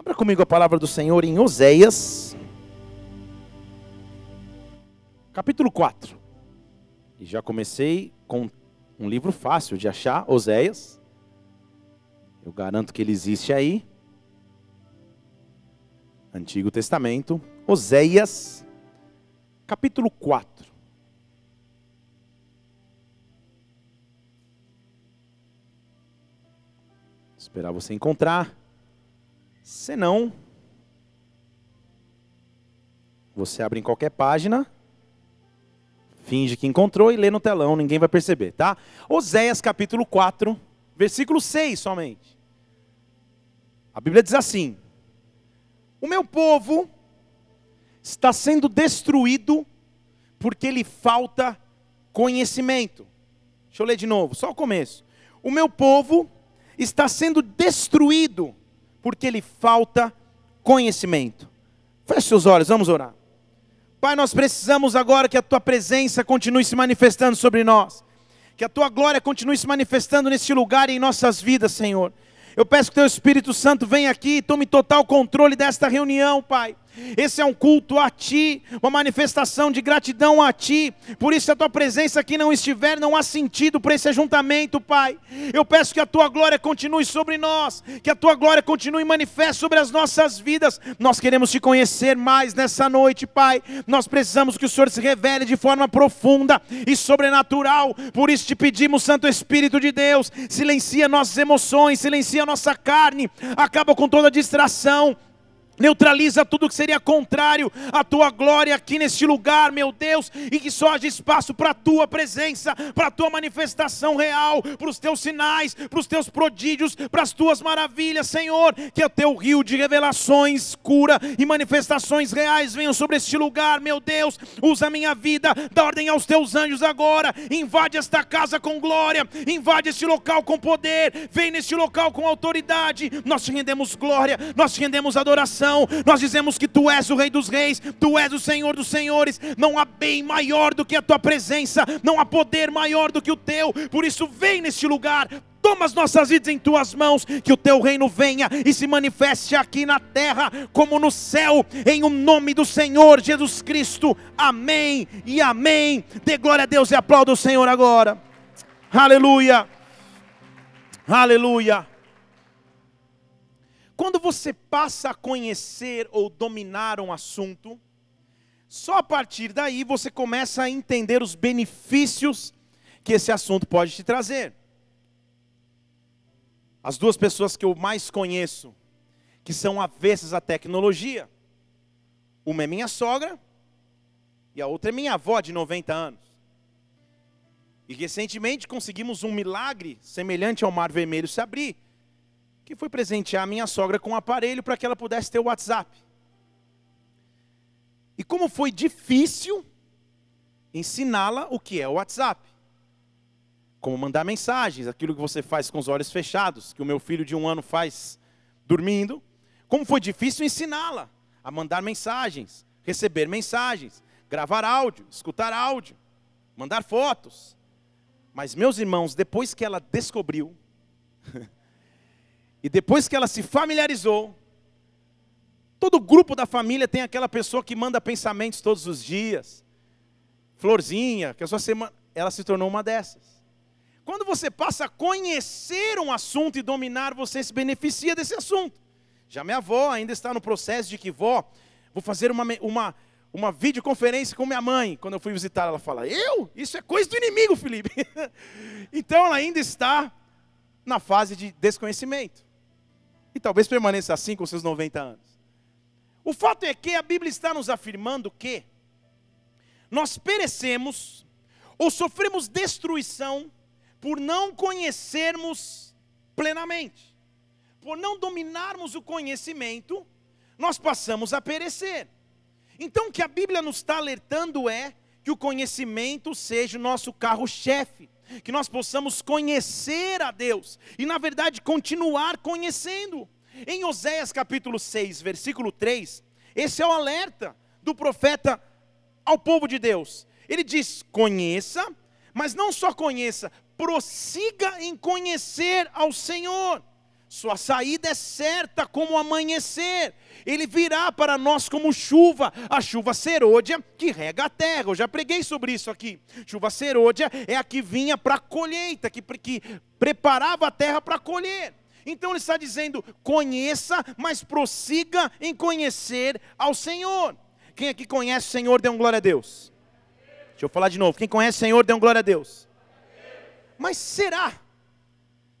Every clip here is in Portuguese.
Abra comigo a palavra do Senhor em Oséias, capítulo 4. E já comecei com um livro fácil de achar, Oséias. Eu garanto que ele existe aí. Antigo Testamento, Oséias, capítulo 4. Esperar você encontrar. Se não, você abre em qualquer página, finge que encontrou e lê no telão, ninguém vai perceber, tá? Oséias capítulo 4, versículo 6 somente. A Bíblia diz assim: O meu povo está sendo destruído porque lhe falta conhecimento. Deixa eu ler de novo, só o começo. O meu povo está sendo destruído porque lhe falta conhecimento. Feche seus olhos, vamos orar. Pai, nós precisamos agora que a tua presença continue se manifestando sobre nós, que a tua glória continue se manifestando neste lugar e em nossas vidas, Senhor. Eu peço que teu Espírito Santo venha aqui e tome total controle desta reunião, Pai. Esse é um culto a Ti, uma manifestação de gratidão a Ti. Por isso, se a Tua presença aqui não estiver, não há sentido para esse ajuntamento, Pai. Eu peço que a Tua glória continue sobre nós, que a Tua glória continue manifesta sobre as nossas vidas. Nós queremos Te conhecer mais nessa noite, Pai. Nós precisamos que o Senhor se revele de forma profunda e sobrenatural. Por isso te pedimos, Santo Espírito de Deus, silencia nossas emoções, silencia nossa carne, acaba com toda distração neutraliza tudo que seria contrário à tua glória aqui neste lugar, meu Deus, e que só haja espaço para a tua presença, para a tua manifestação real, para os teus sinais, para os teus prodígios, para as tuas maravilhas, Senhor, que o teu rio de revelações, cura e manifestações reais venham sobre este lugar, meu Deus, usa a minha vida, dá ordem aos teus anjos agora, invade esta casa com glória, invade este local com poder, vem neste local com autoridade, nós te rendemos glória, nós te rendemos adoração, nós dizemos que tu és o Rei dos Reis, tu és o Senhor dos Senhores. Não há bem maior do que a tua presença, não há poder maior do que o teu. Por isso, vem neste lugar, Toma as nossas vidas em tuas mãos, que o teu reino venha e se manifeste aqui na terra como no céu, em o nome do Senhor Jesus Cristo. Amém e amém. Dê glória a Deus e aplauda o Senhor agora. Aleluia. Aleluia. Quando você passa a conhecer ou dominar um assunto, só a partir daí você começa a entender os benefícios que esse assunto pode te trazer. As duas pessoas que eu mais conheço, que são avessas à tecnologia, uma é minha sogra e a outra é minha avó de 90 anos. E recentemente conseguimos um milagre semelhante ao Mar Vermelho se abrir que foi presentear minha sogra com um aparelho para que ela pudesse ter o WhatsApp. E como foi difícil ensiná-la o que é o WhatsApp. Como mandar mensagens, aquilo que você faz com os olhos fechados, que o meu filho de um ano faz dormindo. Como foi difícil ensiná-la a mandar mensagens, receber mensagens, gravar áudio, escutar áudio, mandar fotos. Mas, meus irmãos, depois que ela descobriu E depois que ela se familiarizou, todo grupo da família tem aquela pessoa que manda pensamentos todos os dias. Florzinha, que a sua semana, ela se tornou uma dessas. Quando você passa a conhecer um assunto e dominar, você se beneficia desse assunto. Já minha avó ainda está no processo de que, vó, vou fazer uma, uma, uma videoconferência com minha mãe. Quando eu fui visitar, ela fala, eu? Isso é coisa do inimigo, Felipe. então ela ainda está na fase de desconhecimento. E talvez permaneça assim com seus 90 anos. O fato é que a Bíblia está nos afirmando que nós perecemos ou sofremos destruição por não conhecermos plenamente. Por não dominarmos o conhecimento, nós passamos a perecer. Então o que a Bíblia nos está alertando é que o conhecimento seja o nosso carro-chefe que nós possamos conhecer a Deus e, na verdade, continuar conhecendo. Em Oséias capítulo 6, versículo 3, esse é o alerta do profeta ao povo de Deus. Ele diz: conheça, mas não só conheça, prossiga em conhecer ao Senhor. Sua saída é certa como o amanhecer. Ele virá para nós como chuva, a chuva serôdia que rega a terra. Eu já preguei sobre isso aqui. Chuva serôdia é a que vinha para a colheita, que, que preparava a terra para colher. Então ele está dizendo: conheça, mas prossiga em conhecer ao Senhor. Quem aqui conhece o Senhor, dê um glória a Deus. Deixa eu falar de novo. Quem conhece o Senhor, dê um glória a Deus. Mas será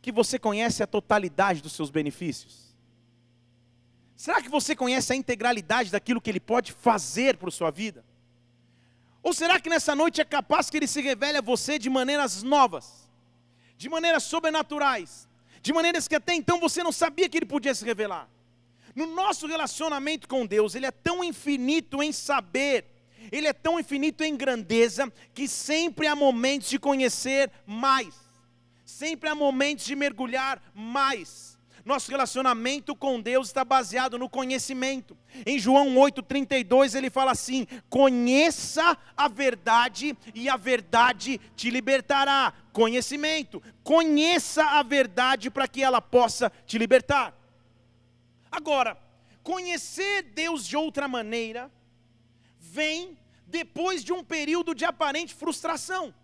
que você conhece a totalidade dos seus benefícios? Será que você conhece a integralidade daquilo que Ele pode fazer a sua vida? Ou será que nessa noite é capaz que Ele se revele a você de maneiras novas, de maneiras sobrenaturais, de maneiras que até então você não sabia que Ele podia se revelar? No nosso relacionamento com Deus, Ele é tão infinito em saber, Ele é tão infinito em grandeza, que sempre há momentos de conhecer mais sempre há momentos de mergulhar mais. Nosso relacionamento com Deus está baseado no conhecimento. Em João 8,32 ele fala assim: Conheça a verdade e a verdade te libertará. Conhecimento, conheça a verdade para que ela possa te libertar. Agora, conhecer Deus de outra maneira vem depois de um período de aparente frustração.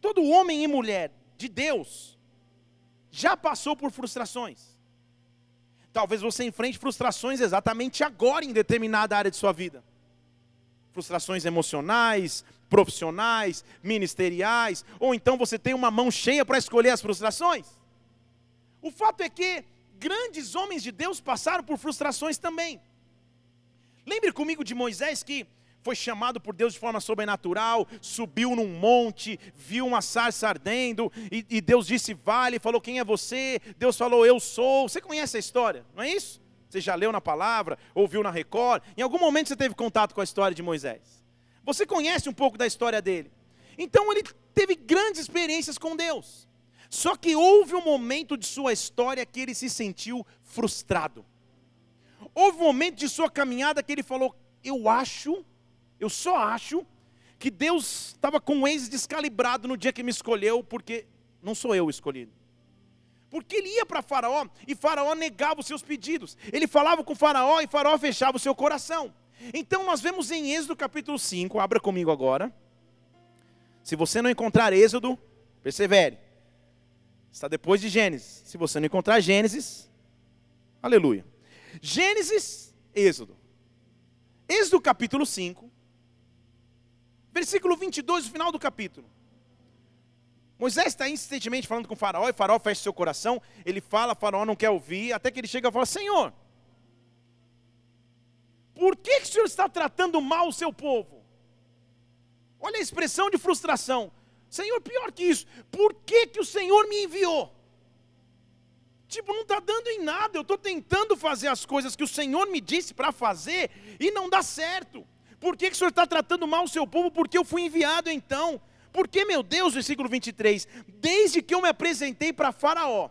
Todo homem e mulher de Deus já passou por frustrações. Talvez você enfrente frustrações exatamente agora em determinada área de sua vida. Frustrações emocionais, profissionais, ministeriais, ou então você tem uma mão cheia para escolher as frustrações. O fato é que grandes homens de Deus passaram por frustrações também. Lembre comigo de Moisés que foi chamado por Deus de forma sobrenatural, subiu num monte, viu uma sarça ardendo, e, e, Deus disse, vale, falou, quem é você? Deus falou, eu sou. Você conhece a história, não é isso? Você já leu na palavra, ouviu na Record, em algum momento você teve contato com a história de Moisés. Você conhece um pouco da história dele. Então ele teve grandes experiências com Deus. Só que houve um momento de sua história que ele se sentiu frustrado. Houve um momento de sua caminhada que ele falou: Eu acho eu só acho que Deus estava com o ex descalibrado no dia que me escolheu, porque não sou eu escolhido. Porque ele ia para Faraó e Faraó negava os seus pedidos. Ele falava com Faraó e Faraó fechava o seu coração. Então nós vemos em Êxodo capítulo 5, abra comigo agora. Se você não encontrar Êxodo, persevere. Está depois de Gênesis. Se você não encontrar Gênesis, aleluia. Gênesis, Êxodo. Êxodo capítulo 5, Versículo 22, no final do capítulo. Moisés está insistentemente falando com o faraó, e o faraó fecha seu coração, ele fala, o faraó não quer ouvir, até que ele chega e fala, Senhor, por que, que o Senhor está tratando mal o seu povo? Olha a expressão de frustração. Senhor, pior que isso, por que, que o Senhor me enviou? Tipo, não está dando em nada, eu estou tentando fazer as coisas que o Senhor me disse para fazer e não dá certo. Por que, que o Senhor está tratando mal o seu povo? Porque eu fui enviado então. Porque, meu Deus, versículo 23, desde que eu me apresentei para Faraó,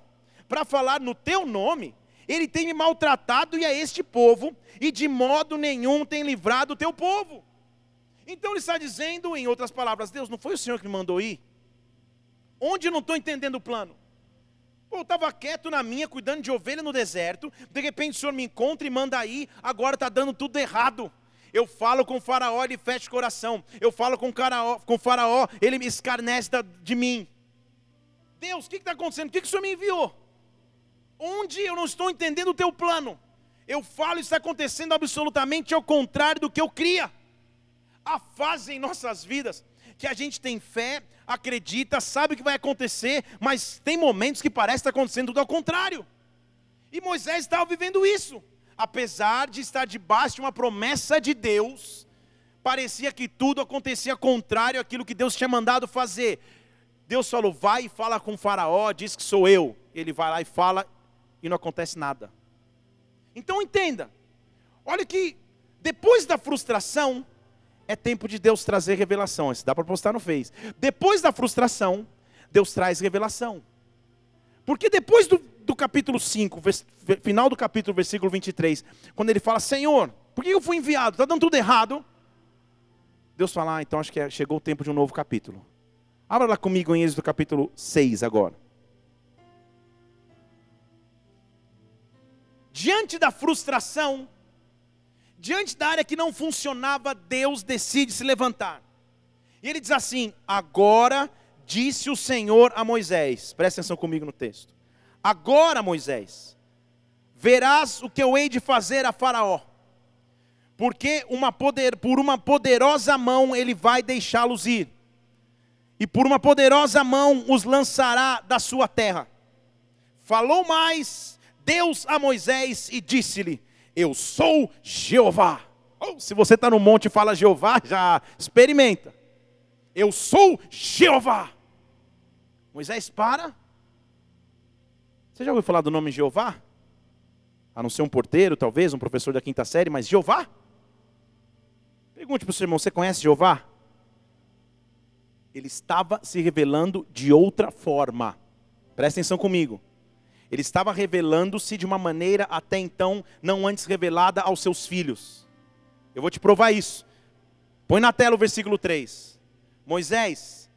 para falar no teu nome, ele tem me maltratado e a este povo, e de modo nenhum tem livrado o teu povo. Então ele está dizendo, em outras palavras, Deus, não foi o Senhor que me mandou ir? Onde eu não estou entendendo o plano? Pô, eu estava quieto na minha, cuidando de ovelha no deserto, de repente o Senhor me encontra e manda ir, agora está dando tudo errado. Eu falo com o faraó, ele fecha o coração. Eu falo com o, caraó, com o faraó, ele me escarnece de mim. Deus, o que está acontecendo? O que, que o Senhor me enviou? Onde eu não estou entendendo o teu plano? Eu falo está acontecendo absolutamente ao contrário do que eu cria. Há fase em nossas vidas que a gente tem fé, acredita, sabe o que vai acontecer, mas tem momentos que parece estar acontecendo tudo ao contrário. E Moisés estava vivendo isso apesar de estar debaixo de uma promessa de Deus, parecia que tudo acontecia contrário àquilo que Deus tinha mandado fazer. Deus falou: vai e fala com o Faraó, diz que sou eu. Ele vai lá e fala e não acontece nada. Então entenda, olha que depois da frustração, é tempo de Deus trazer revelação. Isso dá para postar no Face. Depois da frustração, Deus traz revelação. Porque depois do, do capítulo 5, final do capítulo, versículo 23, quando ele fala: Senhor, por que eu fui enviado? Está dando tudo errado. Deus fala: ah, então acho que é, chegou o tempo de um novo capítulo. Abra lá comigo em Êxodo capítulo 6 agora. diante da frustração, diante da área que não funcionava, Deus decide se levantar. E ele diz assim: Agora disse o Senhor a Moisés, presta atenção comigo no texto. Agora, Moisés, verás o que eu hei de fazer a Faraó, porque uma poder, por uma poderosa mão ele vai deixá-los ir, e por uma poderosa mão os lançará da sua terra. Falou mais Deus a Moisés e disse-lhe: Eu sou Jeová. Oh, se você está no monte e fala Jeová, já experimenta. Eu sou Jeová. Moisés para. Você já ouviu falar do nome Jeová? A não ser um porteiro, talvez, um professor da quinta série, mas Jeová? Pergunte para o seu irmão: você conhece Jeová? Ele estava se revelando de outra forma. Presta atenção comigo. Ele estava revelando-se de uma maneira até então não antes revelada aos seus filhos. Eu vou te provar isso. Põe na tela o versículo 3. Moisés,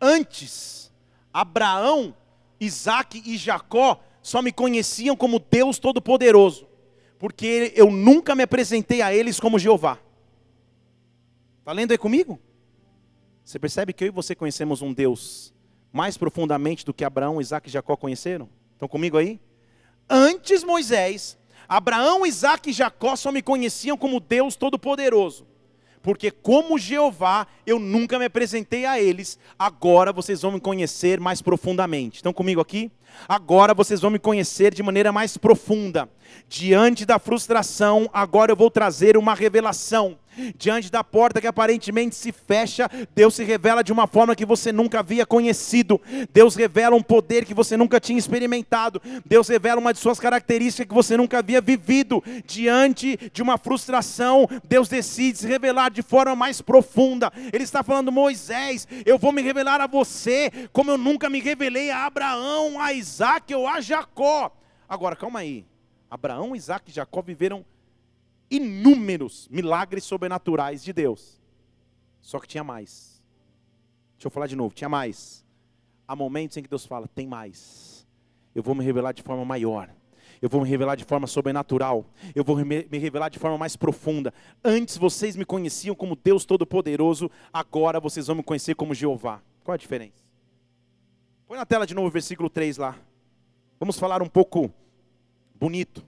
antes, Abraão, Isaac e Jacó só me conheciam como Deus Todo-Poderoso, porque eu nunca me apresentei a eles como Jeová. Está lendo aí comigo? Você percebe que eu e você conhecemos um Deus mais profundamente do que Abraão, Isaac e Jacó conheceram? Estão comigo aí? Antes Moisés, Abraão, Isaac e Jacó só me conheciam como Deus Todo-Poderoso porque como Jeová eu nunca me apresentei a eles, agora vocês vão me conhecer mais profundamente. Estão comigo aqui? Agora vocês vão me conhecer de maneira mais profunda. Diante da frustração, agora eu vou trazer uma revelação. Diante da porta que aparentemente se fecha, Deus se revela de uma forma que você nunca havia conhecido. Deus revela um poder que você nunca tinha experimentado. Deus revela uma de suas características que você nunca havia vivido. Diante de uma frustração, Deus decide se revelar de forma mais profunda. Ele está falando, Moisés, eu vou me revelar a você como eu nunca me revelei a Abraão, a Isaac ou a Jacó. Agora, calma aí. Abraão, Isaac e Jacó viveram inúmeros milagres sobrenaturais de Deus. Só que tinha mais. Deixa eu falar de novo, tinha mais. Há momentos em que Deus fala: tem mais. Eu vou me revelar de forma maior. Eu vou me revelar de forma sobrenatural. Eu vou me revelar de forma mais profunda. Antes vocês me conheciam como Deus Todo-Poderoso, agora vocês vão me conhecer como Jeová. Qual a diferença? Põe na tela de novo o versículo 3 lá. Vamos falar um pouco bonito.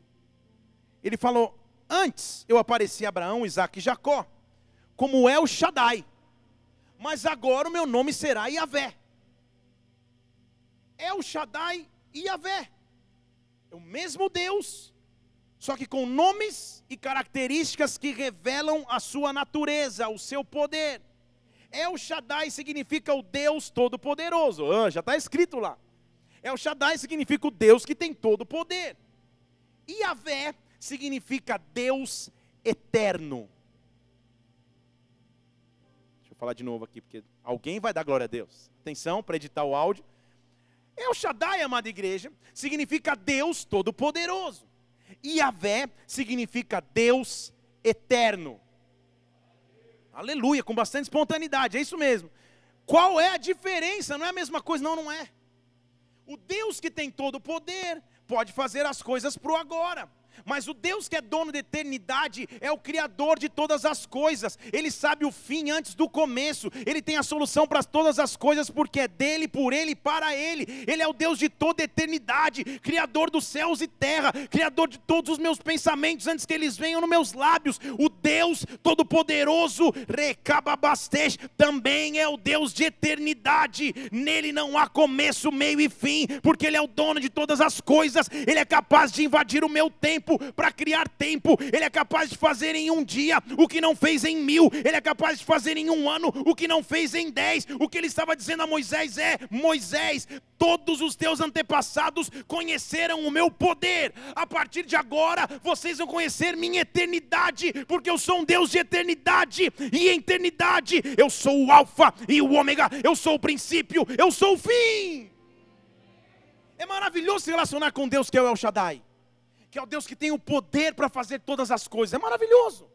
Ele falou: Antes eu apareci a Abraão, Isaac e Jacó, como o Shaddai, mas agora o meu nome será Yahvé. O Shaddai e Yahvé. É o mesmo Deus, só que com nomes e características que revelam a sua natureza, o seu poder. El Shaddai significa o Deus Todo-Poderoso. Ah, já está escrito lá. El Shaddai significa o Deus que tem todo o poder. Yahvé significa Deus eterno. Deixa eu falar de novo aqui, porque alguém vai dar glória a Deus. Atenção para editar o áudio. El Shaddai, amada igreja, significa Deus Todo-Poderoso. E Yahvé significa Deus eterno. Aleluia, com bastante espontaneidade, é isso mesmo. Qual é a diferença? Não é a mesma coisa, não, não é. O Deus que tem todo o poder pode fazer as coisas para o agora. Mas o Deus que é dono da eternidade é o Criador de todas as coisas. Ele sabe o fim antes do começo. Ele tem a solução para todas as coisas, porque é dele, por ele e para ele. Ele é o Deus de toda a eternidade, Criador dos céus e terra, Criador de todos os meus pensamentos antes que eles venham nos meus lábios. O Deus Todo-Poderoso, Recababastej, também é o Deus de eternidade. Nele não há começo, meio e fim, porque Ele é o dono de todas as coisas. Ele é capaz de invadir o meu tempo tempo para criar tempo. Ele é capaz de fazer em um dia o que não fez em mil. Ele é capaz de fazer em um ano o que não fez em dez. O que ele estava dizendo a Moisés é: Moisés, todos os teus antepassados conheceram o meu poder. A partir de agora, vocês vão conhecer minha eternidade, porque eu sou um Deus de eternidade. E eternidade, eu sou o Alfa e o Ômega, eu sou o princípio, eu sou o fim. É maravilhoso se relacionar com Deus que é o El Shaddai que é o Deus que tem o poder para fazer todas as coisas. É maravilhoso.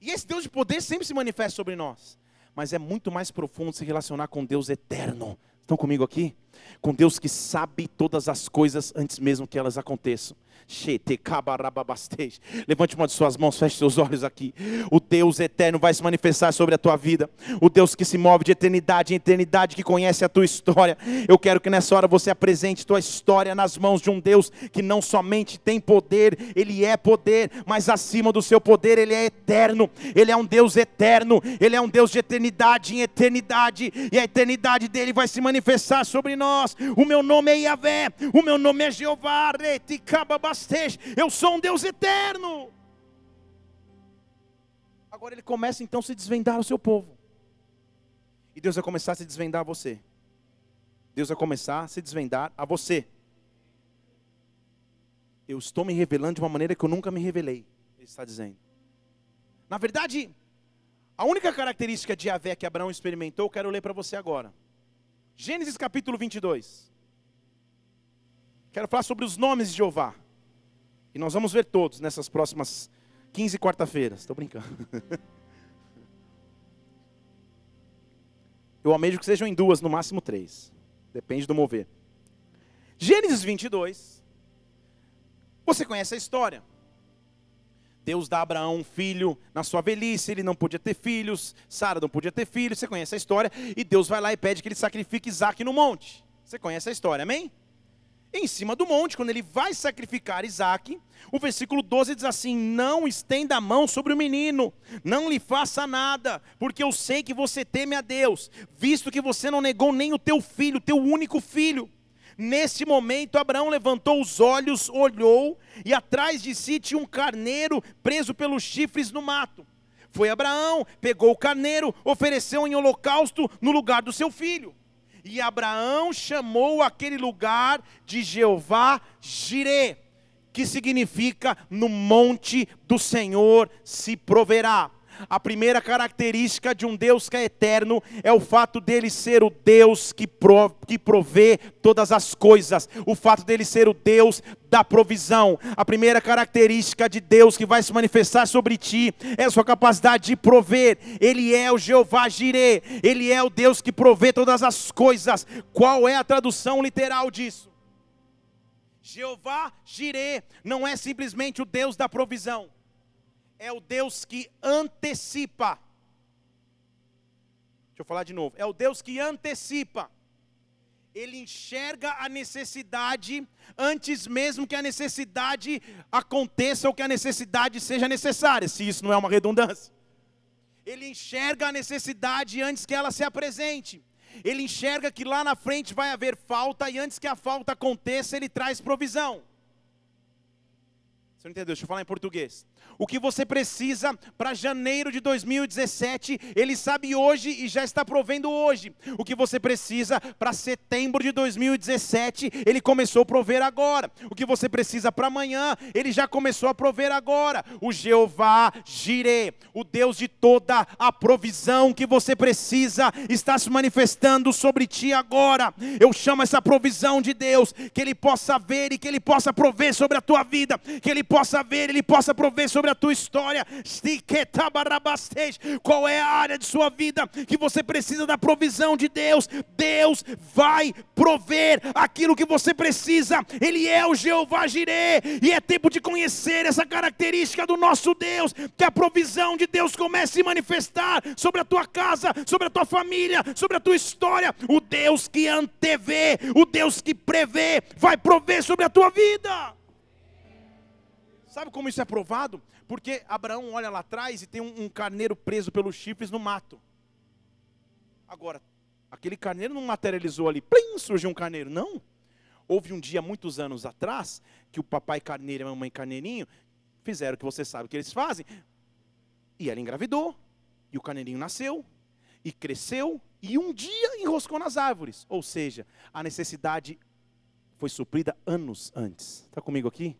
E esse Deus de poder sempre se manifesta sobre nós. Mas é muito mais profundo se relacionar com Deus eterno. Estão comigo aqui? Com Deus que sabe todas as coisas antes mesmo que elas aconteçam. Levante uma de suas mãos, feche seus olhos aqui. O Deus eterno vai se manifestar sobre a tua vida. O Deus que se move de eternidade em eternidade, que conhece a tua história. Eu quero que nessa hora você apresente tua história nas mãos de um Deus que não somente tem poder, ele é poder, mas acima do seu poder, ele é eterno. Ele é um Deus eterno, ele é um Deus de eternidade em eternidade, e a eternidade dele vai se manifestar sobre nós. O meu nome é Yahvé, o meu nome é Jeová, eu sou um Deus eterno. Agora ele começa então a se desvendar ao seu povo. E Deus vai começar a se desvendar a você. Deus vai começar a se desvendar a você. Eu estou me revelando de uma maneira que eu nunca me revelei. Ele está dizendo. Na verdade, a única característica de Yahvé que Abraão experimentou, eu quero ler para você agora. Gênesis capítulo 22. Quero falar sobre os nomes de Jeová. E nós vamos ver todos nessas próximas 15 quarta-feiras. Estou brincando. Eu amejo que sejam em duas, no máximo três. Depende do mover. Gênesis 22. Você conhece a história. Deus dá a Abraão um filho na sua velhice, ele não podia ter filhos, Sara não podia ter filhos, você conhece a história, e Deus vai lá e pede que ele sacrifique Isaac no monte. Você conhece a história, amém? Em cima do monte, quando ele vai sacrificar Isaac, o versículo 12 diz assim: Não estenda a mão sobre o menino, não lhe faça nada, porque eu sei que você teme a Deus, visto que você não negou nem o teu filho, teu único filho. Nesse momento, Abraão levantou os olhos, olhou, e atrás de si tinha um carneiro preso pelos chifres no mato. Foi Abraão, pegou o carneiro, ofereceu em holocausto no lugar do seu filho. E Abraão chamou aquele lugar de Jeová Jirê, que significa no monte do Senhor se proverá. A primeira característica de um Deus que é eterno é o fato dele ser o Deus que, que provê todas as coisas, o fato dele ser o Deus da provisão. A primeira característica de Deus que vai se manifestar sobre ti é a sua capacidade de prover. Ele é o Jeová Jireh, ele é o Deus que provê todas as coisas. Qual é a tradução literal disso? Jeová Jireh não é simplesmente o Deus da provisão é o Deus que antecipa. Deixa eu falar de novo. É o Deus que antecipa. Ele enxerga a necessidade antes mesmo que a necessidade aconteça ou que a necessidade seja necessária, se isso não é uma redundância. Ele enxerga a necessidade antes que ela se apresente. Ele enxerga que lá na frente vai haver falta e antes que a falta aconteça, ele traz provisão. Você não entendeu? Deixa eu falar em português. O que você precisa para janeiro de 2017, ele sabe hoje e já está provendo hoje. O que você precisa para setembro de 2017, ele começou a prover agora. O que você precisa para amanhã, ele já começou a prover agora. O Jeová Jireh, o Deus de toda a provisão que você precisa, está se manifestando sobre ti agora. Eu chamo essa provisão de Deus, que ele possa ver e que ele possa prover sobre a tua vida, que ele possa ver, Ele possa prover sobre a tua história. Qual é a área de sua vida que você precisa da provisão de Deus? Deus vai prover aquilo que você precisa. Ele é o Jeová Jireh, e é tempo de conhecer essa característica do nosso Deus, que a provisão de Deus comece a se manifestar sobre a tua casa, sobre a tua família, sobre a tua história. O Deus que antevê, o Deus que prevê, vai prover sobre a tua vida. Sabe como isso é provado? Porque Abraão olha lá atrás e tem um, um carneiro preso pelos chifres no mato. Agora, aquele carneiro não materializou ali, plim, surgiu um carneiro. Não. Houve um dia, muitos anos atrás, que o papai carneiro e a mamãe carneirinho fizeram o que você sabe que eles fazem. E ela engravidou. E o carneirinho nasceu. E cresceu. E um dia enroscou nas árvores. Ou seja, a necessidade foi suprida anos antes. Está comigo aqui?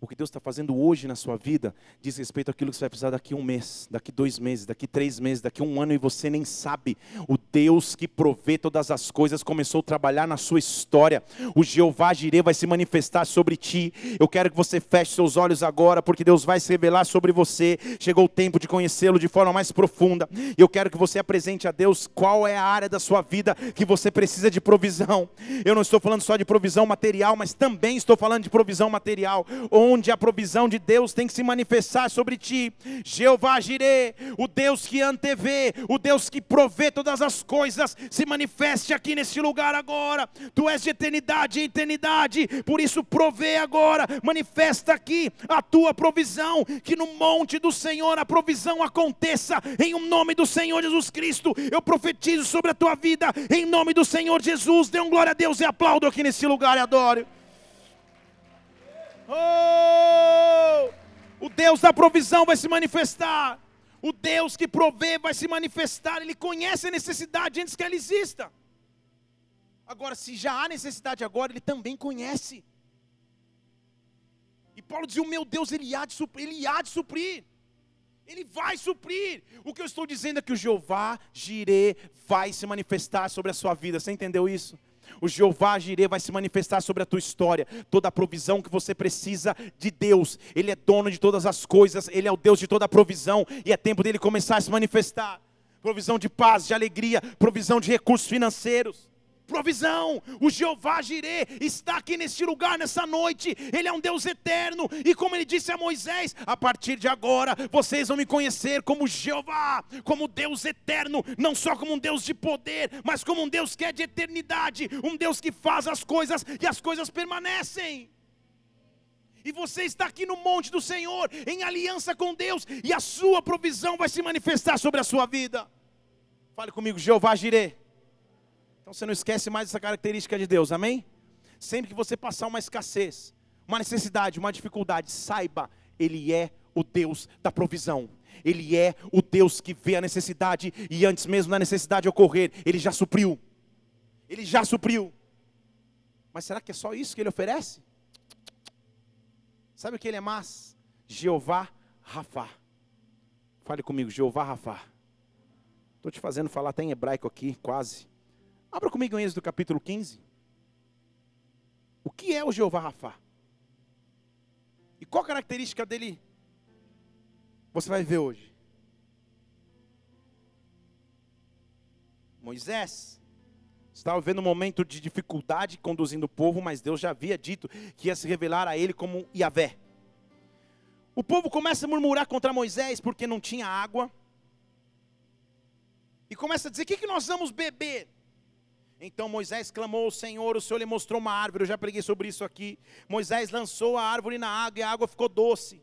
O que Deus está fazendo hoje na sua vida diz respeito àquilo que você vai precisar daqui um mês, daqui dois meses, daqui três meses, daqui um ano e você nem sabe. O Deus que provê todas as coisas começou a trabalhar na sua história. O Jeová Jireh vai se manifestar sobre ti. Eu quero que você feche seus olhos agora, porque Deus vai se revelar sobre você. Chegou o tempo de conhecê-lo de forma mais profunda. Eu quero que você apresente a Deus qual é a área da sua vida que você precisa de provisão. Eu não estou falando só de provisão material, mas também estou falando de provisão material a provisão de Deus tem que se manifestar sobre ti. Jeová Jireh, o Deus que antevê, o Deus que provê todas as coisas, se manifeste aqui neste lugar agora. Tu és de eternidade em eternidade, por isso provê agora, manifesta aqui a tua provisão, que no monte do Senhor a provisão aconteça, em um nome do Senhor Jesus Cristo. Eu profetizo sobre a tua vida, em nome do Senhor Jesus. Dê um glória a Deus e aplaudo aqui nesse lugar e adoro. Oh! O Deus da provisão vai se manifestar. O Deus que provê vai se manifestar. Ele conhece a necessidade antes que ela exista. Agora, se já há necessidade agora, ele também conhece. E Paulo diz: O meu Deus, ele há de suprir. Ele, há de suprir. ele vai suprir. O que eu estou dizendo é que o Jeová Jireh vai se manifestar sobre a sua vida. Você entendeu isso? O Jeová Jireh vai se manifestar sobre a tua história. Toda a provisão que você precisa de Deus. Ele é dono de todas as coisas, ele é o Deus de toda a provisão e é tempo dele começar a se manifestar. Provisão de paz, de alegria, provisão de recursos financeiros provisão. O Jeová Jireh está aqui neste lugar nessa noite. Ele é um Deus eterno e como ele disse a Moisés, a partir de agora vocês vão me conhecer como Jeová, como Deus eterno, não só como um Deus de poder, mas como um Deus que é de eternidade, um Deus que faz as coisas e as coisas permanecem. E você está aqui no monte do Senhor, em aliança com Deus, e a sua provisão vai se manifestar sobre a sua vida. Fale comigo, Jeová Jireh então você não esquece mais essa característica de Deus, amém? Sempre que você passar uma escassez, uma necessidade, uma dificuldade, saiba, Ele é o Deus da provisão. Ele é o Deus que vê a necessidade e antes mesmo da necessidade ocorrer, Ele já supriu. Ele já supriu. Mas será que é só isso que Ele oferece? Sabe o que Ele é mais? Jeová Rafa. Fale comigo, Jeová Rafa. Estou te fazendo falar até em hebraico aqui, quase. Abra comigo em Êxodo capítulo 15. O que é o Jeová Rafá? E qual característica dele você vai ver hoje? Moisés estava vendo um momento de dificuldade conduzindo o povo, mas Deus já havia dito que ia se revelar a ele como Yahvé. O povo começa a murmurar contra Moisés porque não tinha água. E começa a dizer: o que, que nós vamos beber? Então Moisés clamou ao Senhor, o Senhor lhe mostrou uma árvore, eu já preguei sobre isso aqui. Moisés lançou a árvore na água e a água ficou doce.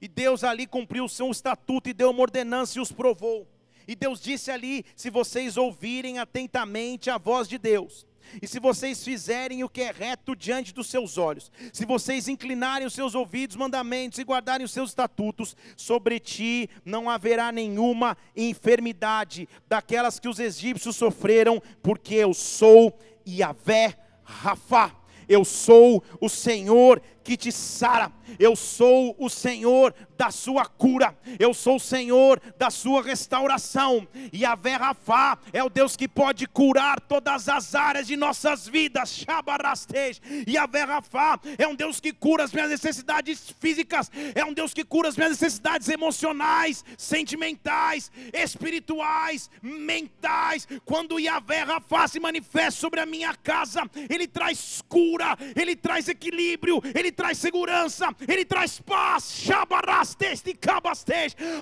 E Deus ali cumpriu o seu estatuto e deu uma ordenança e os provou. E Deus disse ali: se vocês ouvirem atentamente a voz de Deus, e se vocês fizerem o que é reto diante dos seus olhos, se vocês inclinarem os seus ouvidos, mandamentos e guardarem os seus estatutos, sobre ti não haverá nenhuma enfermidade daquelas que os egípcios sofreram, porque eu sou Yahvé Rafa. Eu sou o Senhor que te sara. Eu sou o Senhor da sua cura. Eu sou o Senhor da sua restauração. E a Verrafá é o Deus que pode curar todas as áreas de nossas vidas. Shabarastej. E a Verrafá é um Deus que cura as minhas necessidades físicas. É um Deus que cura as minhas necessidades emocionais, sentimentais, espirituais, mentais. Quando Yahvé Rafa se manifesta sobre a minha casa, Ele traz cura, Ele traz equilíbrio, Ele traz segurança, Ele traz paz.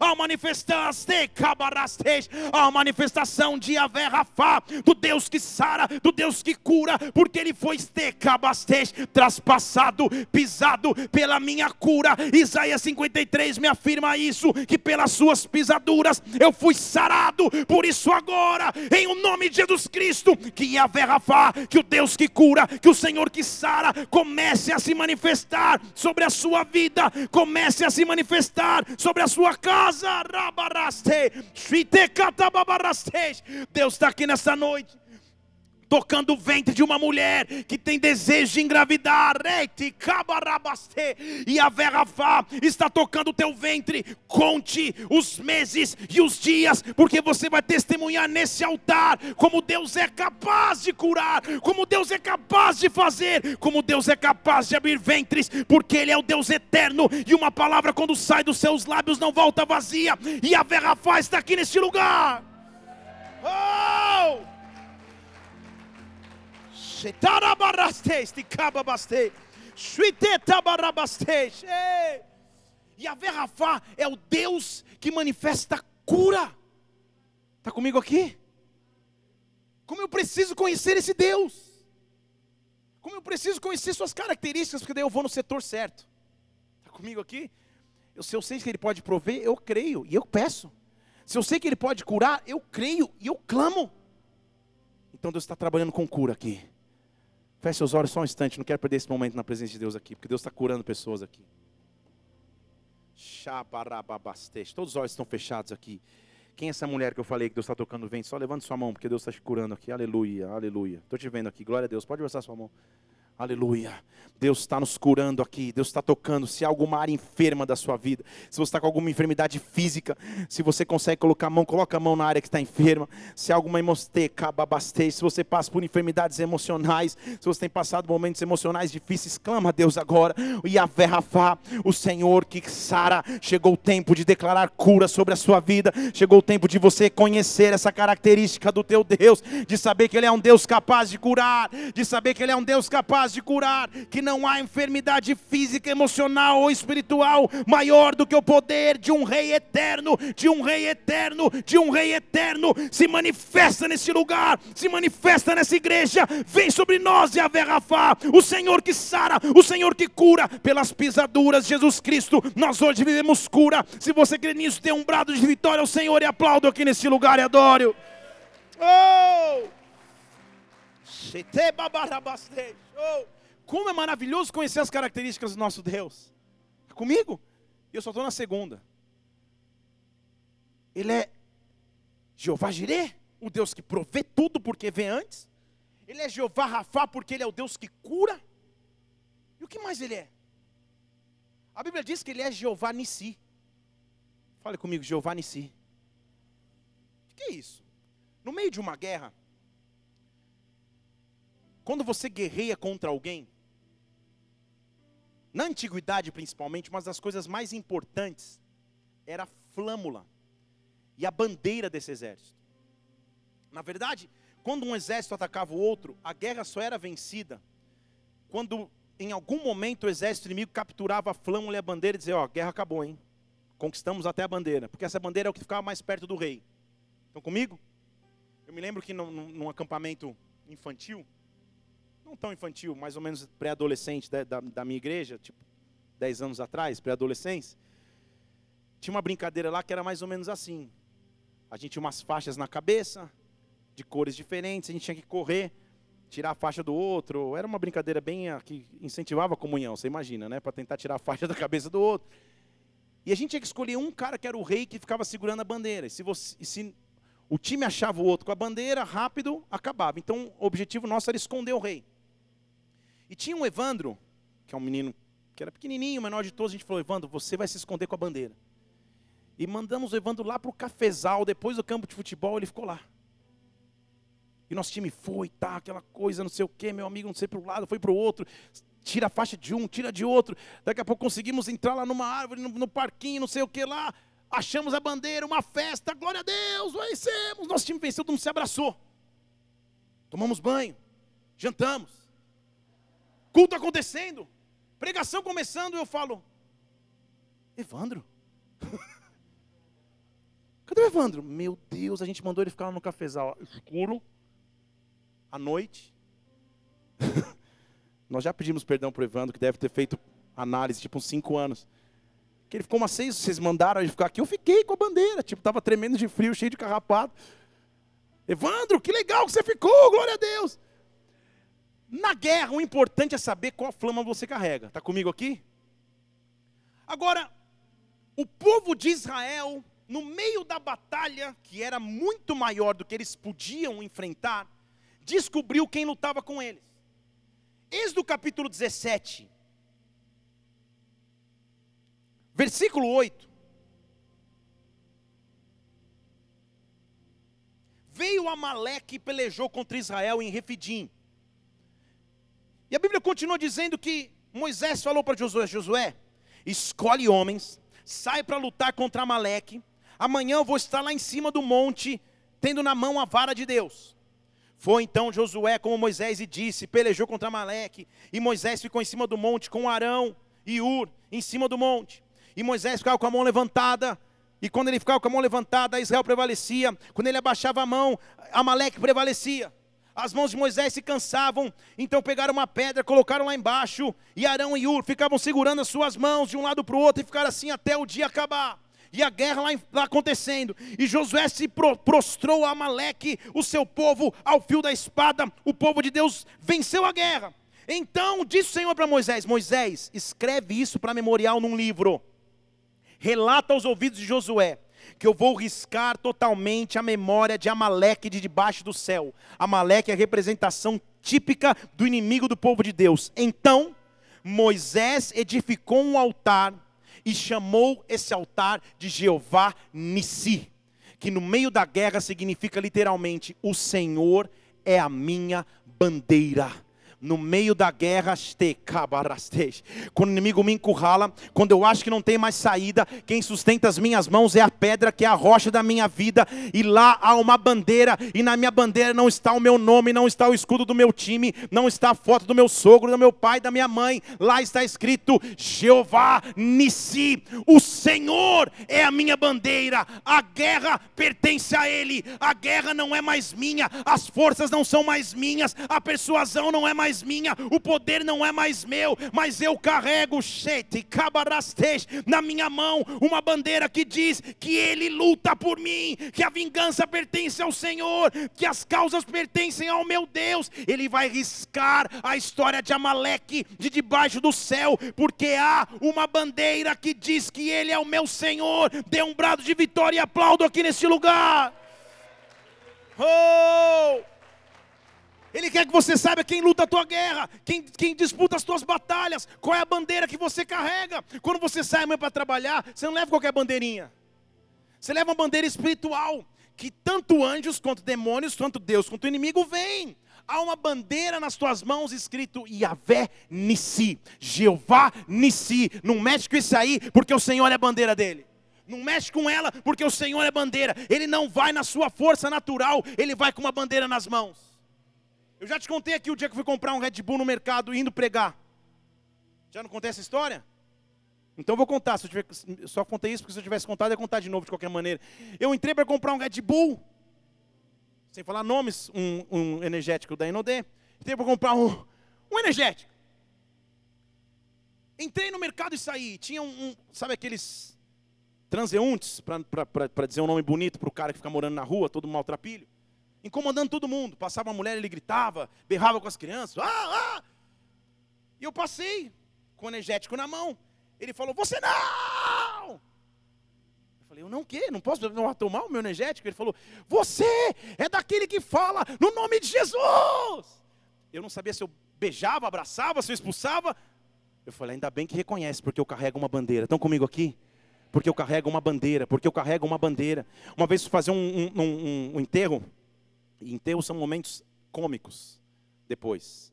Ao manifestar-se, a manifestação de Yahvé Rafa, do Deus que sara, do Deus que cura, porque Ele foi traspassado, pisado pela minha cura. Isaías 53 me afirma isso, que pelas suas pisaduras eu fui sarado. Por isso agora, em o nome de Jesus Cristo, que Yahvé Rafa, que o Deus que cura, que o Senhor que sara, comece a se manifestar manifestar sobre a sua vida, comece a se manifestar sobre a sua casa. Deus está aqui nessa noite tocando o ventre de uma mulher que tem desejo de engravidar. E a Verrafá está tocando o teu ventre. Conte os meses e os dias, porque você vai testemunhar nesse altar como Deus é capaz de curar, como Deus é capaz de fazer, como Deus é capaz de abrir ventres, porque Ele é o Deus eterno. E uma palavra, quando sai dos seus lábios, não volta vazia. E a Verrafá está aqui neste lugar. Oh! E a Verrafá é o Deus que manifesta cura. Está comigo aqui? Como eu preciso conhecer esse Deus? Como eu preciso conhecer suas características, porque daí eu vou no setor certo. Está comigo aqui? Eu, se eu sei que Ele pode prover, eu creio e eu peço. Se eu sei que Ele pode curar, eu creio e eu clamo. Então Deus está trabalhando com cura aqui. Feche seus olhos só um instante, não quero perder esse momento na presença de Deus aqui, porque Deus está curando pessoas aqui. Todos os olhos estão fechados aqui. Quem é essa mulher que eu falei que Deus está tocando o vento? Só levante sua mão, porque Deus está te curando aqui. Aleluia, aleluia. Estou te vendo aqui, glória a Deus. Pode alçar sua mão. Aleluia. Deus está nos curando aqui. Deus está tocando. Se há alguma área enferma da sua vida, se você está com alguma enfermidade física, se você consegue colocar a mão, coloca a mão na área que está enferma. Se há alguma hemosteca, babastei, se você passa por enfermidades emocionais, se você tem passado momentos emocionais difíceis, clama a Deus agora. E a Rafá, o Senhor que sara, chegou o tempo de declarar cura sobre a sua vida. Chegou o tempo de você conhecer essa característica do teu Deus, de saber que Ele é um Deus capaz de curar, de saber que Ele é um Deus capaz capaz de curar, que não há enfermidade física, emocional ou espiritual maior do que o poder de um Rei eterno, de um Rei eterno, de um Rei eterno. Se manifesta nesse lugar, se manifesta nessa igreja. Vem sobre nós e a Rafá, o Senhor que sara, o Senhor que cura pelas pisaduras de Jesus Cristo. Nós hoje vivemos cura. Se você crê nisso, dê um brado de vitória ao Senhor e aplaudo aqui nesse lugar e adoro. Oh! Como é maravilhoso conhecer as características do nosso Deus. É comigo? Eu só estou na segunda. Ele é Jeová Jireh, o Deus que provê tudo porque vê antes. Ele é Jeová Rafá porque ele é o Deus que cura. E o que mais ele é? A Bíblia diz que ele é Jeová Nissi. Fale comigo, Jeová Nissi. O que é isso? No meio de uma guerra, quando você guerreia contra alguém, na antiguidade principalmente, uma das coisas mais importantes era a flâmula e a bandeira desse exército. Na verdade, quando um exército atacava o outro, a guerra só era vencida quando em algum momento o exército inimigo capturava a flâmula e a bandeira e dizia: Ó, a guerra acabou, hein? Conquistamos até a bandeira, porque essa bandeira é o que ficava mais perto do rei. Estão comigo? Eu me lembro que num, num acampamento infantil, não tão infantil, mais ou menos pré-adolescente da, da, da, minha igreja, tipo 10 anos atrás, pré-adolescência, tinha uma brincadeira lá que era mais ou menos assim. A gente tinha umas faixas na cabeça, de cores diferentes, a gente tinha que correr, tirar a faixa do outro. Era uma brincadeira bem ah, que incentivava a comunhão, você imagina, né? Para tentar tirar a faixa da cabeça do outro. E a gente tinha que escolher um cara que era o rei que ficava segurando a bandeira. E se, você, e se o time achava o outro com a bandeira, rápido, acabava. Então, o objetivo nosso era esconder o rei. E tinha um Evandro, que é um menino que era pequenininho, menor de todos, a gente falou, Evandro, você vai se esconder com a bandeira. E mandamos o Evandro lá para o cafezal, depois do campo de futebol, ele ficou lá. E nosso time foi, tá, aquela coisa, não sei o quê, meu amigo não sei para um lado, foi para o outro, tira a faixa de um, tira de outro. Daqui a pouco conseguimos entrar lá numa árvore, no, no parquinho, não sei o que lá. Achamos a bandeira, uma festa, glória a Deus, vencemos. Nosso time venceu, todo mundo se abraçou. Tomamos banho, jantamos culto acontecendo, pregação começando, eu falo, Evandro? Cadê o Evandro? Meu Deus, a gente mandou ele ficar lá no cafezal, escuro, à noite. Nós já pedimos perdão para o Evandro, que deve ter feito análise, tipo, uns cinco anos. Que ele ficou umas seis, vocês mandaram ele ficar aqui, eu fiquei com a bandeira, tipo, estava tremendo de frio, cheio de carrapato. Evandro, que legal que você ficou, glória a Deus. Na guerra, o importante é saber qual flama você carrega. Está comigo aqui? Agora, o povo de Israel, no meio da batalha, que era muito maior do que eles podiam enfrentar, descobriu quem lutava com eles. Êxodo capítulo 17, versículo 8. Veio Amaleque e pelejou contra Israel em Refidim. E a Bíblia continua dizendo que Moisés falou para Josué: Josué, escolhe homens, sai para lutar contra Amaleque. Amanhã eu vou estar lá em cima do monte, tendo na mão a vara de Deus. Foi então Josué como Moisés e disse, pelejou contra Amaleque, e Moisés ficou em cima do monte com Arão e Ur em cima do monte. E Moisés ficava com a mão levantada, e quando ele ficava com a mão levantada, Israel prevalecia. Quando ele abaixava a mão, Amaleque prevalecia. As mãos de Moisés se cansavam, então pegaram uma pedra, colocaram lá embaixo, e Arão e Ur ficavam segurando as suas mãos de um lado para o outro e ficaram assim até o dia acabar. E a guerra lá, lá acontecendo, e Josué se pro, prostrou a Amaleque, o seu povo, ao fio da espada. O povo de Deus venceu a guerra. Então disse o Senhor para Moisés: Moisés, escreve isso para memorial num livro relata aos ouvidos de Josué que eu vou riscar totalmente a memória de Amaleque de debaixo do céu. Amaleque é a representação típica do inimigo do povo de Deus. Então, Moisés edificou um altar e chamou esse altar de Jeová Nissi, que no meio da guerra significa literalmente: o Senhor é a minha bandeira no meio da guerra, quando o inimigo me encurrala, quando eu acho que não tem mais saída, quem sustenta as minhas mãos é a pedra que é a rocha da minha vida, e lá há uma bandeira, e na minha bandeira não está o meu nome, não está o escudo do meu time, não está a foto do meu sogro, do meu pai, da minha mãe, lá está escrito Jeová Nissi, o Senhor é a minha bandeira, a guerra pertence a Ele, a guerra não é mais minha, as forças não são mais minhas, a persuasão não é mais mais minha, o poder não é mais meu, mas eu carrego na minha mão uma bandeira que diz que Ele luta por mim, que a vingança pertence ao Senhor, que as causas pertencem ao meu Deus. Ele vai riscar a história de Amaleque de debaixo do céu, porque há uma bandeira que diz que Ele é o meu Senhor. Dê um brado de vitória e aplaudo aqui nesse lugar. Oh! Ele quer que você saiba quem luta a tua guerra, quem, quem disputa as tuas batalhas, qual é a bandeira que você carrega. Quando você sai amanhã para trabalhar, você não leva qualquer bandeirinha. Você leva uma bandeira espiritual, que tanto anjos quanto demônios, tanto Deus quanto inimigo vêm. Há uma bandeira nas tuas mãos escrito Yahvé Nissi, Jeová Nissi. Não mexe com isso aí, porque o Senhor é a bandeira dele. Não mexe com ela, porque o Senhor é bandeira. Ele não vai na sua força natural, ele vai com uma bandeira nas mãos. Eu já te contei aqui o dia que eu fui comprar um Red Bull no mercado indo pregar. Já não contei essa história? Então vou contar. Se eu tiver, só contei isso porque se eu tivesse contado, eu ia contar de novo de qualquer maneira. Eu entrei para comprar um Red Bull, sem falar nomes, um, um energético da Inodê. Entrei para comprar um, um energético. Entrei no mercado e saí. Tinha um, um sabe aqueles transeuntes, para dizer um nome bonito para o cara que fica morando na rua, todo maltrapilho incomodando todo mundo. Passava uma mulher, ele gritava, berrava com as crianças. Ah, ah! E eu passei com o energético na mão. Ele falou: Você não! Eu falei: Eu não quê? Não posso tomar o meu energético? Ele falou: Você é daquele que fala no nome de Jesus. Eu não sabia se eu beijava, abraçava, se eu expulsava. Eu falei: Ainda bem que reconhece, porque eu carrego uma bandeira. Estão comigo aqui? Porque eu carrego uma bandeira, porque eu carrego uma bandeira. Uma vez fazer um, um, um, um enterro e enterros são momentos cômicos depois.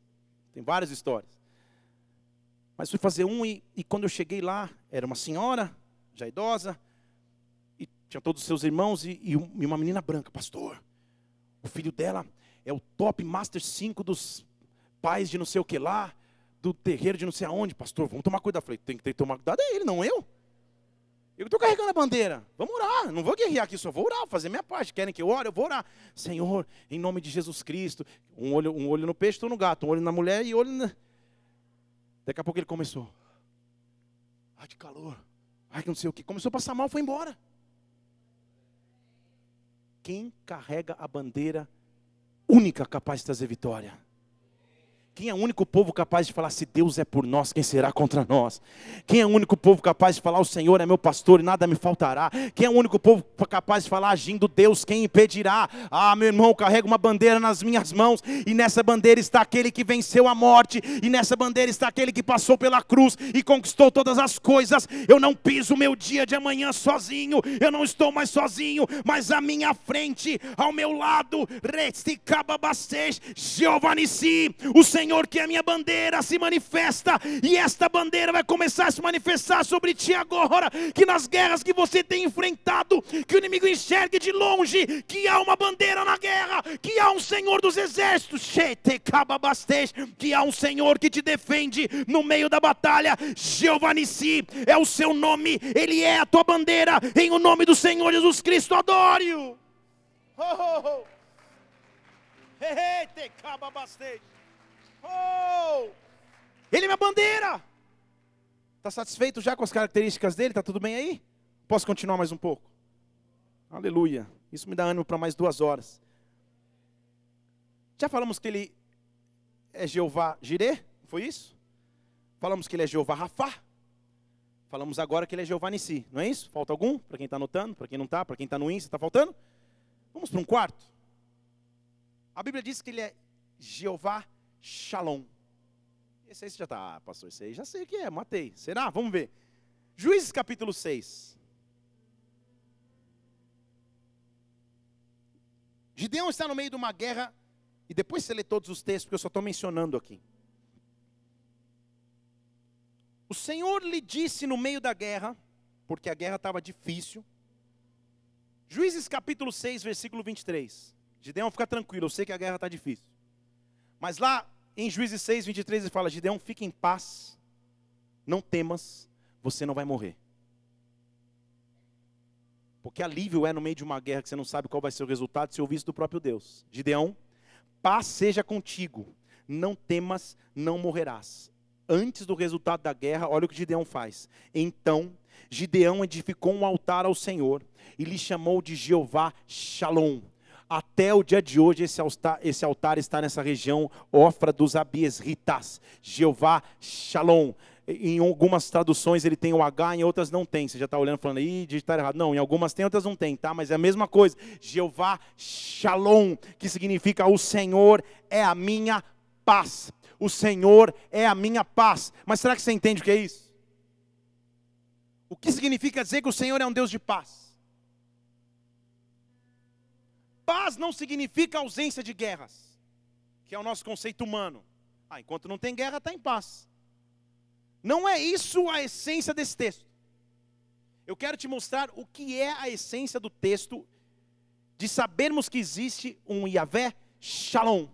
Tem várias histórias. Mas fui fazer um e, e, quando eu cheguei lá, era uma senhora, já idosa, e tinha todos os seus irmãos e, e uma menina branca, pastor. O filho dela é o top Master 5 dos pais de não sei o que lá, do terreiro de não sei aonde, pastor, vamos tomar cuidado. Eu falei, tem que ter que tomar cuidado, é ele, não eu. Eu estou carregando a bandeira. Vamos orar. Não vou guerrear aqui, só vou orar, fazer minha parte. Querem que eu ore? Eu vou orar. Senhor, em nome de Jesus Cristo. Um olho, um olho no peixe, estou no gato. Um olho na mulher e olho na... Daqui a pouco ele começou. Ai, que calor. Ai, que não sei o que. Começou a passar mal, foi embora. Quem carrega a bandeira única capaz de trazer vitória? Quem é o único povo capaz de falar, se Deus é por nós, quem será contra nós? Quem é o único povo capaz de falar, o Senhor é meu pastor e nada me faltará? Quem é o único povo capaz de falar, agindo Deus, quem impedirá? Ah, meu irmão, carrega uma bandeira nas minhas mãos, e nessa bandeira está aquele que venceu a morte, e nessa bandeira está aquele que passou pela cruz e conquistou todas as coisas. Eu não piso o meu dia de amanhã sozinho, eu não estou mais sozinho, mas à minha frente, ao meu lado, Jeová Nissi, o Senhor Senhor, que a minha bandeira se manifesta, e esta bandeira vai começar a se manifestar sobre ti agora, que nas guerras que você tem enfrentado, que o inimigo enxergue de longe, que há uma bandeira na guerra, que há um Senhor dos exércitos, que há um Senhor que te defende no meio da batalha, Jeová Nissi, é o seu nome, Ele é a tua bandeira, em o nome do Senhor Jesus Cristo, adore-o. Oh, oh, oh. Hey, hey, te Oh! Ele é minha bandeira. Está satisfeito já com as características dele? Está tudo bem aí? Posso continuar mais um pouco? Aleluia. Isso me dá ânimo para mais duas horas. Já falamos que ele é Jeová Jireh? Foi isso? Falamos que ele é Jeová Rafá. Falamos agora que ele é Jeová Nissi, não é isso? Falta algum? Para quem está anotando, para quem não está, para quem está no Insta, está faltando? Vamos para um quarto. A Bíblia diz que ele é Jeová Shalom. Esse aí você já está, ah, pastor, esse aí já sei que é, matei. Será? Vamos ver. Juízes capítulo 6. Gideão está no meio de uma guerra, e depois você lê todos os textos, porque eu só estou mencionando aqui. O Senhor lhe disse no meio da guerra, porque a guerra estava difícil. Juízes capítulo 6, versículo 23. Gideão, fica tranquilo, eu sei que a guerra está difícil. Mas lá em Juízes 6, 23, ele fala: Gideão, fique em paz, não temas, você não vai morrer. Porque alívio é no meio de uma guerra que você não sabe qual vai ser o resultado se ouvisse do próprio Deus. Gideão, paz seja contigo, não temas, não morrerás. Antes do resultado da guerra, olha o que Gideão faz. Então, Gideão edificou um altar ao Senhor e lhe chamou de Jeová Shalom até o dia de hoje, esse altar, esse altar está nessa região, Ofra dos Abiesritas, Jeová Shalom. Em algumas traduções ele tem o H, em outras não tem. Você já está olhando falando, ih, digitar errado. Não, em algumas tem, outras não tem, tá? Mas é a mesma coisa. Jeová Shalom, que significa o Senhor é a minha paz. O Senhor é a minha paz. Mas será que você entende o que é isso? O que significa dizer que o Senhor é um Deus de paz? Paz não significa ausência de guerras, que é o nosso conceito humano. Ah, enquanto não tem guerra, está em paz. Não é isso a essência desse texto. Eu quero te mostrar o que é a essência do texto de sabermos que existe um Yahvé Shalom,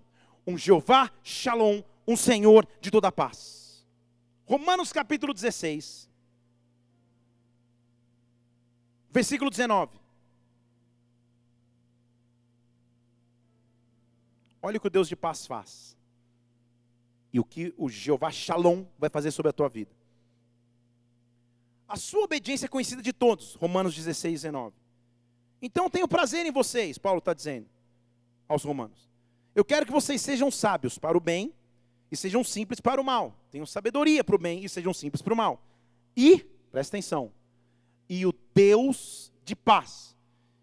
um Jeová Shalom, um Senhor de toda a paz. Romanos capítulo 16, versículo 19. Olha o que o Deus de paz faz. E o que o Jeová Shalom vai fazer sobre a tua vida. A sua obediência é conhecida de todos. Romanos 16, 19. Então tenho prazer em vocês, Paulo está dizendo aos romanos. Eu quero que vocês sejam sábios para o bem e sejam simples para o mal. Tenham sabedoria para o bem e sejam simples para o mal. E, presta atenção, e o Deus de paz,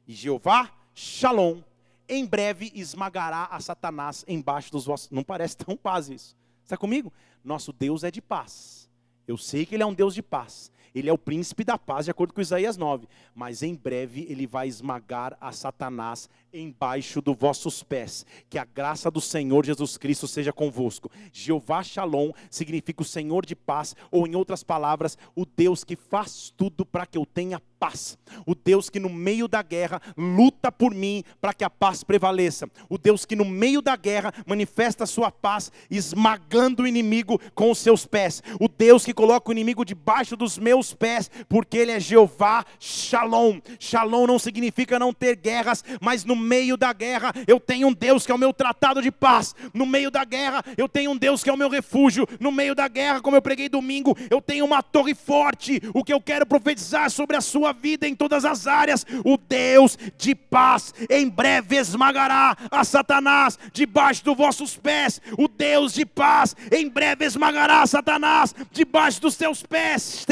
e Jeová Shalom, em breve esmagará a Satanás embaixo dos vossos. Não parece tão paz isso. Está comigo? Nosso Deus é de paz. Eu sei que Ele é um Deus de paz. Ele é o príncipe da paz, de acordo com Isaías 9. Mas em breve Ele vai esmagar a Satanás embaixo dos vossos pés. Que a graça do Senhor Jesus Cristo seja convosco. Jeová Shalom significa o Senhor de paz, ou em outras palavras, o Deus que faz tudo para que eu tenha paz. O Deus que no meio da guerra luta por mim para que a paz prevaleça. O Deus que no meio da guerra manifesta a sua paz, esmagando o inimigo com os seus pés. O Deus que coloca o inimigo debaixo dos meus pés, porque Ele é Jeová Shalom. Shalom não significa não ter guerras, mas no meio da guerra eu tenho um Deus que é o meu tratado de paz. No meio da guerra eu tenho um Deus que é o meu refúgio. No meio da guerra, como eu preguei domingo, eu tenho uma torre forte. O que eu quero profetizar sobre a sua vida em todas as áreas. O Deus de paz em breve esmagará a Satanás debaixo dos vossos pés. O Deus de paz em breve esmagará Satanás debaixo dos seus pés.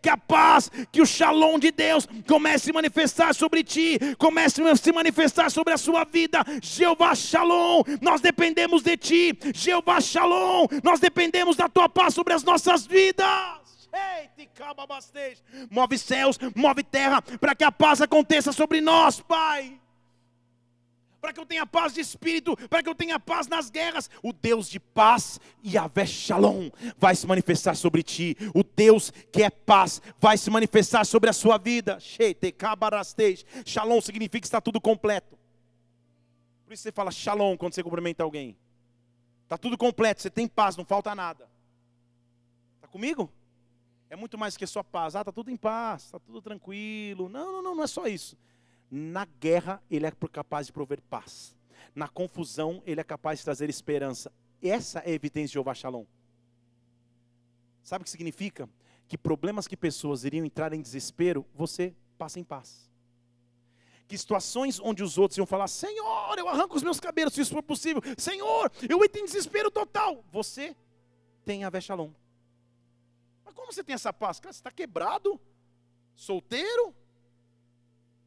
Que a paz, que o shalom de Deus comece a manifestar sobre ti, comece a se manifestar sobre a sua vida. Jeová Shalom, nós dependemos de ti. Jeová Shalom, nós dependemos da tua paz sobre as nossas vidas. Move céus, move terra, para que a paz aconteça sobre nós, Pai para que eu tenha paz de espírito, para que eu tenha paz nas guerras. O Deus de paz, Yahvé Shalom, vai se manifestar sobre ti. O Deus que é paz vai se manifestar sobre a sua vida. Shalom significa que está tudo completo. Por isso você fala Shalom quando você cumprimenta alguém. Está tudo completo, você tem paz, não falta nada. Está comigo? É muito mais que só paz. Ah, está tudo em paz, está tudo tranquilo. Não, não, não, não é só isso. Na guerra, ele é capaz de prover paz. Na confusão, ele é capaz de trazer esperança. Essa é a evidência de Jeová Shalom. Sabe o que significa? Que problemas que pessoas iriam entrar em desespero, você passa em paz. Que situações onde os outros iam falar, Senhor, eu arranco os meus cabelos se isso for possível. Senhor, eu entro em desespero total. Você tem a Shalom. Mas como você tem essa paz? Cara, você está quebrado? Solteiro?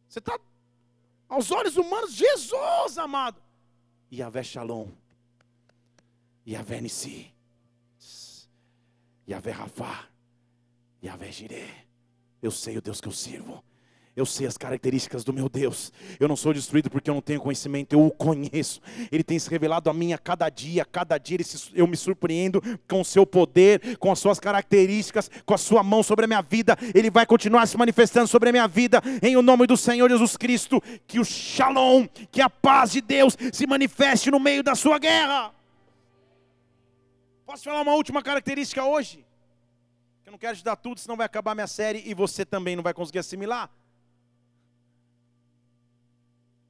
Você está aos olhos humanos, Jesus amado. Yahvé Shalom. Yahvé Nissi. Yahvé Rafá. Yahvé Jireh. Eu sei o Deus que eu sirvo. Eu sei as características do meu Deus. Eu não sou destruído porque eu não tenho conhecimento, eu o conheço. Ele tem se revelado a mim a cada dia, a cada dia eu me surpreendo com o seu poder, com as suas características, com a sua mão sobre a minha vida. Ele vai continuar se manifestando sobre a minha vida, em o nome do Senhor Jesus Cristo. Que o shalom, que a paz de Deus se manifeste no meio da sua guerra. Posso falar uma última característica hoje? Eu não quero te dar tudo, senão vai acabar minha série e você também não vai conseguir assimilar.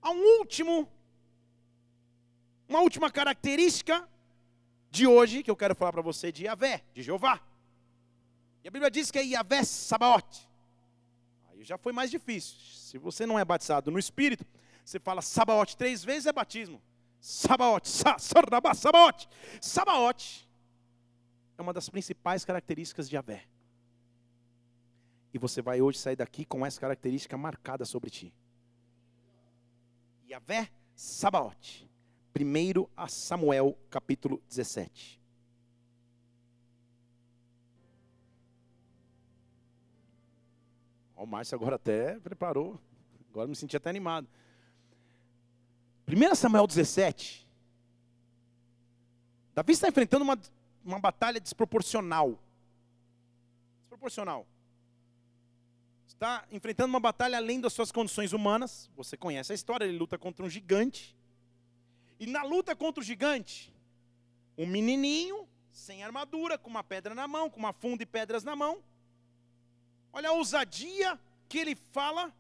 Há um último, uma última característica de hoje que eu quero falar para você de Yahvé, de Jeová. E a Bíblia diz que é Yahvé Sabaote. Aí já foi mais difícil. Se você não é batizado no Espírito, você fala Sabaote três vezes é batismo. Sabaote, sa, Sabaote. Sabaote é uma das principais características de Yahvé. E você vai hoje sair daqui com essa característica marcada sobre ti. Yahvé Sabaote. 1 a Samuel, capítulo 17. o Márcio agora até preparou. Agora me senti até animado. 1 Samuel 17. Davi está enfrentando uma, uma batalha desproporcional. Desproporcional está enfrentando uma batalha além das suas condições humanas. Você conhece a história, ele luta contra um gigante. E na luta contra o gigante, um menininho, sem armadura, com uma pedra na mão, com uma funda e pedras na mão. Olha a ousadia que ele fala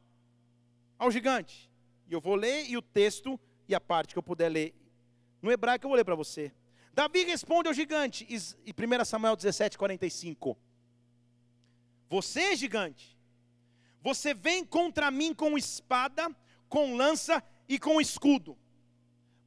ao gigante. E eu vou ler e o texto e a parte que eu puder ler. No hebraico eu vou ler para você. Davi responde ao gigante, em 1 Samuel 17, 45. Você, gigante, você vem contra mim com espada, com lança e com escudo.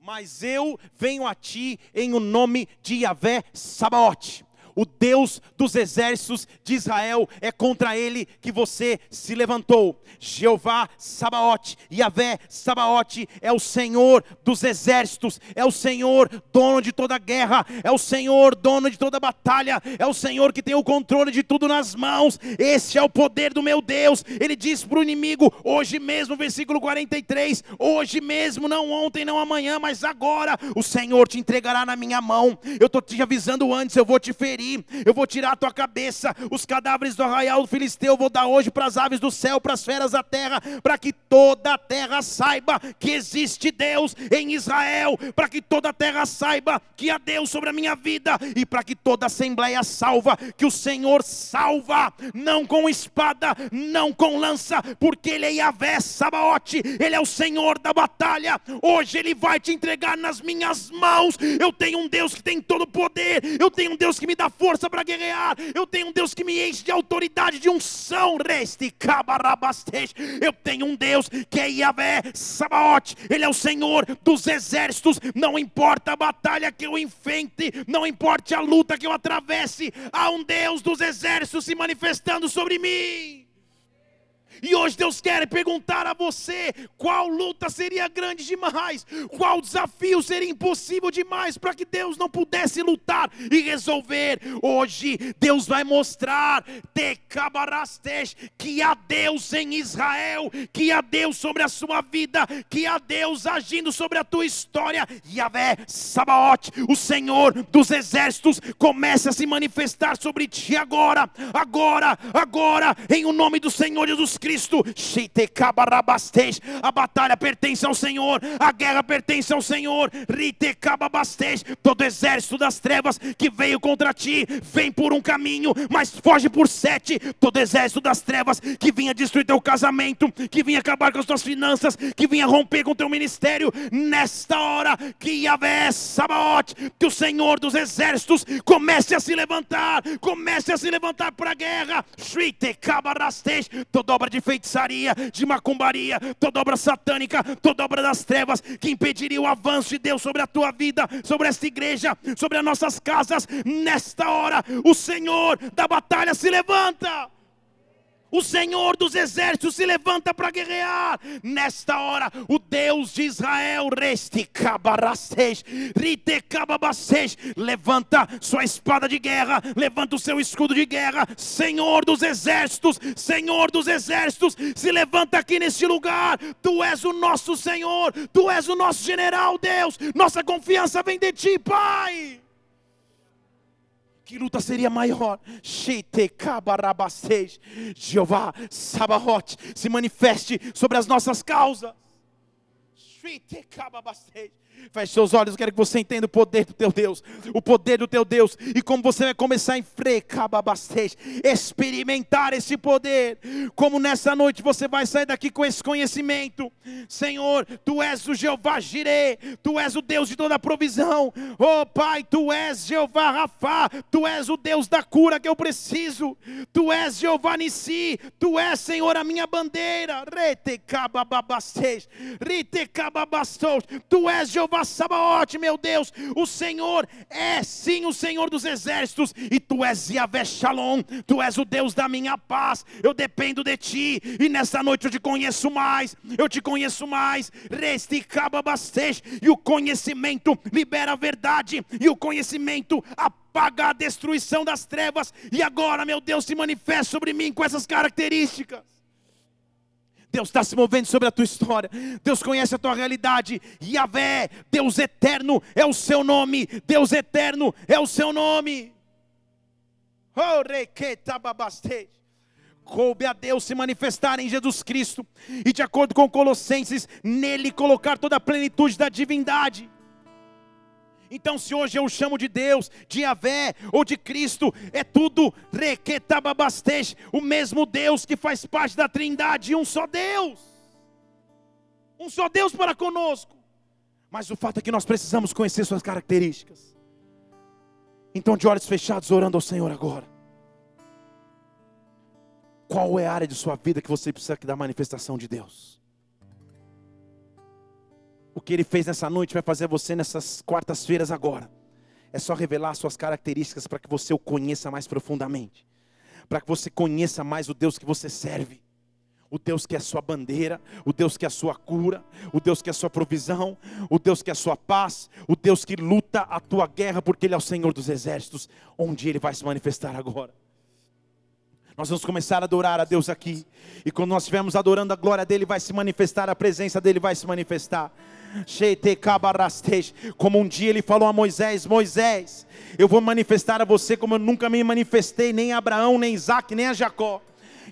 Mas eu venho a ti em o nome de Yahvé Sabaote o Deus dos exércitos de Israel, é contra ele que você se levantou. Jeová Sabaote, Yahvé Sabaote é o Senhor dos exércitos, é o Senhor dono de toda guerra, é o Senhor dono de toda batalha, é o Senhor que tem o controle de tudo nas mãos. Esse é o poder do meu Deus. Ele diz para o inimigo, hoje mesmo, versículo 43, hoje mesmo, não ontem, não amanhã, mas agora, o Senhor te entregará na minha mão. Eu estou te avisando antes, eu vou te ferir eu vou tirar a tua cabeça, os cadáveres do arraial do Filisteu, eu vou dar hoje para as aves do céu, para as feras da terra, para que toda a terra saiba que existe Deus em Israel, para que toda a terra saiba que há Deus sobre a minha vida, e para que toda a assembleia salva, que o Senhor salva, não com espada, não com lança, porque Ele é Yahvé Sabaote, Ele é o Senhor da batalha, hoje Ele vai te entregar nas minhas mãos. Eu tenho um Deus que tem todo o poder, eu tenho um Deus que me dá força para guerrear. Eu tenho um Deus que me enche de autoridade, de unção. Eu tenho um Deus que é Yahvé Sabaote. Ele é o Senhor dos exércitos. Não importa a batalha que eu enfrente, não importa a luta que eu atravesse, há um Deus dos exércitos se manifestando sobre mim. E hoje Deus quer perguntar a você qual luta seria grande demais, qual desafio seria impossível demais para que Deus não pudesse lutar e resolver. Hoje Deus vai mostrar que há Deus em Israel, que há Deus sobre a sua vida, que há Deus agindo sobre a tua história. Yahvé Sabaote, o Senhor dos exércitos, começa a se manifestar sobre ti agora, agora, agora, em o nome do Senhor Jesus Cristo. Cristo. A batalha pertence ao Senhor, a guerra pertence ao Senhor. Todo exército das trevas que veio contra ti, vem por um caminho, mas foge por sete. Todo exército das trevas que vinha destruir teu casamento, que vinha acabar com as tuas finanças, que vinha romper com teu ministério, nesta hora, que Yahvé Sabaote, que o Senhor dos exércitos comece a se levantar, comece a se levantar para a guerra. Toda obra de feitiçaria, de macumbaria, toda obra satânica, toda obra das trevas que impediria o avanço de Deus sobre a tua vida, sobre esta igreja, sobre as nossas casas. Nesta hora, o Senhor da batalha se levanta. O Senhor dos exércitos se levanta para guerrear. Nesta hora, o Deus de Israel, levanta sua espada de guerra, levanta o seu escudo de guerra. Senhor dos exércitos, Senhor dos exércitos, se levanta aqui neste lugar. Tu és o nosso Senhor, tu és o nosso general, Deus. Nossa confiança vem de ti, Pai. Que luta seria maior? Jeová Sabaote se manifeste sobre as nossas causas. Feche seus olhos, eu quero que você entenda o poder do teu Deus, o poder do teu Deus, e como você vai começar a experimentar esse poder, como nessa noite você vai sair daqui com esse conhecimento. Senhor, tu és o Jeová Jireh, tu és o Deus de toda provisão. Oh Pai, tu és Jeová Rafá, tu és o Deus da cura que eu preciso. Tu és Jeová Nissi, tu és, Senhor, a minha bandeira. Tu és Jeová Jeová Sabaote, meu Deus, o Senhor é sim o Senhor dos exércitos, e tu és Yahvé Shalom, tu és o Deus da minha paz, eu dependo de ti, e nessa noite eu te conheço mais, eu te conheço mais, resticaba bastante, e o conhecimento libera a verdade, e o conhecimento apaga a destruição das trevas, e agora, meu Deus, se manifesta sobre mim com essas características. Deus está se movendo sobre a tua história. Deus conhece a tua realidade. Yahvé, Deus eterno é o seu nome. Deus eterno é o seu nome. Coube a Deus se manifestar em Jesus Cristo. E de acordo com Colossenses, nele colocar toda a plenitude da divindade. Então, se hoje eu chamo de Deus, de Yahvé ou de Cristo, é tudo requetababastej, o mesmo Deus que faz parte da Trindade, um só Deus. Um só Deus para conosco. Mas o fato é que nós precisamos conhecer suas características. Então, de olhos fechados, orando ao Senhor agora. Qual é a área de sua vida que você precisa da manifestação de Deus? O que Ele fez nessa noite vai fazer você nessas quartas-feiras agora. É só revelar suas características para que você o conheça mais profundamente. Para que você conheça mais o Deus que você serve. O Deus que é a sua bandeira, o Deus que é a sua cura, o Deus que é a sua provisão, o Deus que é a sua paz, o Deus que luta a tua guerra, porque Ele é o Senhor dos exércitos, onde Ele vai se manifestar agora. Nós vamos começar a adorar a Deus aqui, e quando nós estivermos adorando a glória dEle, vai se manifestar, a presença dEle vai se manifestar. Como um dia ele falou a Moisés: Moisés, eu vou manifestar a você como eu nunca me manifestei, nem a Abraão, nem a Isaac, nem a Jacó.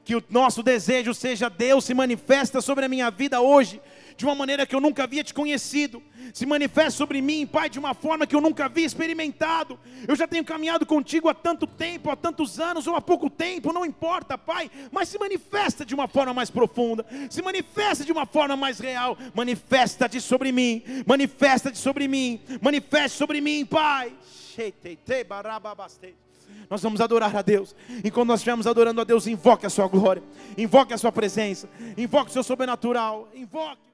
Que o nosso desejo seja Deus se manifesta sobre a minha vida hoje de uma maneira que eu nunca havia te conhecido. Se manifesta sobre mim, Pai, de uma forma que eu nunca havia experimentado. Eu já tenho caminhado contigo há tanto tempo, há tantos anos ou há pouco tempo, não importa, Pai, mas se manifesta de uma forma mais profunda, se manifesta de uma forma mais real. Manifesta-te sobre mim, manifesta-te sobre mim, manifeste sobre mim, Pai. Nós vamos adorar a Deus. Enquanto nós estivermos adorando a Deus, invoque a sua glória, invoque a sua presença, invoque o seu sobrenatural, invoque.